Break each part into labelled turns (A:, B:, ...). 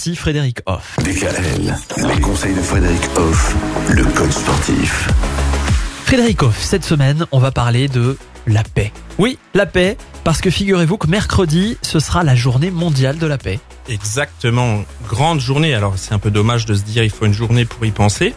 A: Merci Frédéric Hoff.
B: DKL, les conseils de Frédéric Hoff, le code sportif.
A: Frédéric Hoff, cette semaine, on va parler de la paix. Oui, la paix, parce que figurez-vous que mercredi, ce sera la journée mondiale de la paix.
C: Exactement, grande journée. Alors c'est un peu dommage de se dire il faut une journée pour y penser.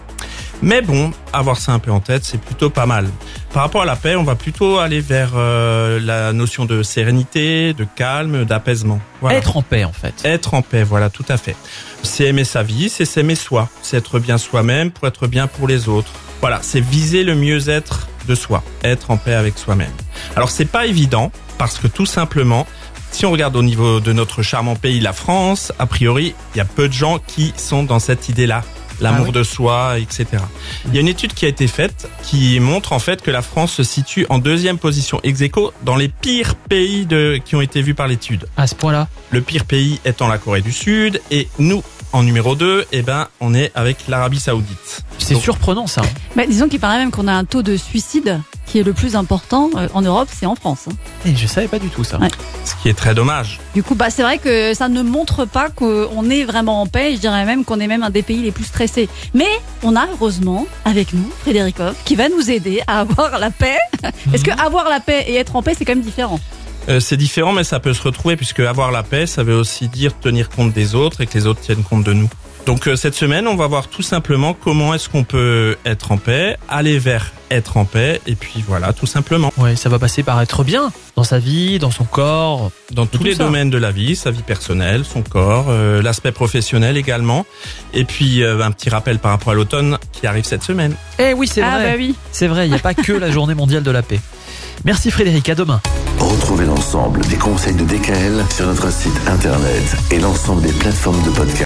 C: Mais bon, avoir ça un peu en tête, c'est plutôt pas mal. Par rapport à la paix, on va plutôt aller vers euh, la notion de sérénité, de calme, d'apaisement. Voilà.
A: Être en paix, en fait.
C: Être en paix, voilà, tout à fait. C'est aimer sa vie, c'est s'aimer soi, c'est être bien soi-même pour être bien pour les autres. Voilà, c'est viser le mieux-être de soi, être en paix avec soi-même. Alors c'est pas évident parce que tout simplement, si on regarde au niveau de notre charmant pays, la France, a priori, il y a peu de gens qui sont dans cette idée-là l'amour
A: Ah oui
C: de soi, etc. Il y a une étude qui a été faite qui montre en fait que la France se situe en deuxième position ex aequo dans les pires pays de, qui ont été vus par l'étude.
A: À ce point-là.
C: Le pire pays étant la Corée du Sud et nous, en numéro 2, eh ben, on est avec l'Arabie Saoudite.
A: C'est surprenant, ça.
D: Bah, disons qu'il paraît même qu'on a un taux de suicide qui est le plus important euh, en Europe, c'est en France. hein.
A: Et je savais pas du tout ça.
D: Ouais.
C: Ce qui est très dommage.
D: Du coup, bah, c'est vrai que ça ne montre pas qu'on est vraiment en paix. Je dirais même qu'on est même un des pays les plus stressés. Mais on a heureusement avec nous Frédéric Hoff qui va nous aider à avoir la paix. Est-ce que avoir la paix et être en paix, c'est quand même différent?
C: Euh, c'est différent, mais ça peut se retrouver puisque avoir la paix, ça veut aussi dire tenir compte des autres et que les autres tiennent compte de nous. Donc euh, cette semaine, on va voir tout simplement comment est-ce qu'on peut être en paix, aller vers être en paix, et puis voilà, tout simplement.
A: Ouais, ça va passer par être bien dans sa vie, dans son corps.
C: Dans tous les
A: ça.
C: domaines de la vie, sa vie personnelle, son corps, euh, l'aspect professionnel également, et puis euh, un petit rappel par rapport à l'automne qui arrive cette semaine.
A: Eh oui, c'est
D: Ah
A: vrai.
D: bah oui.
A: C'est vrai, il n'y a pas que la journée mondiale de la paix. Merci Frédéric, à demain.
B: Retrouvez l'ensemble des conseils de DKL sur notre site internet et l'ensemble des plateformes de podcast.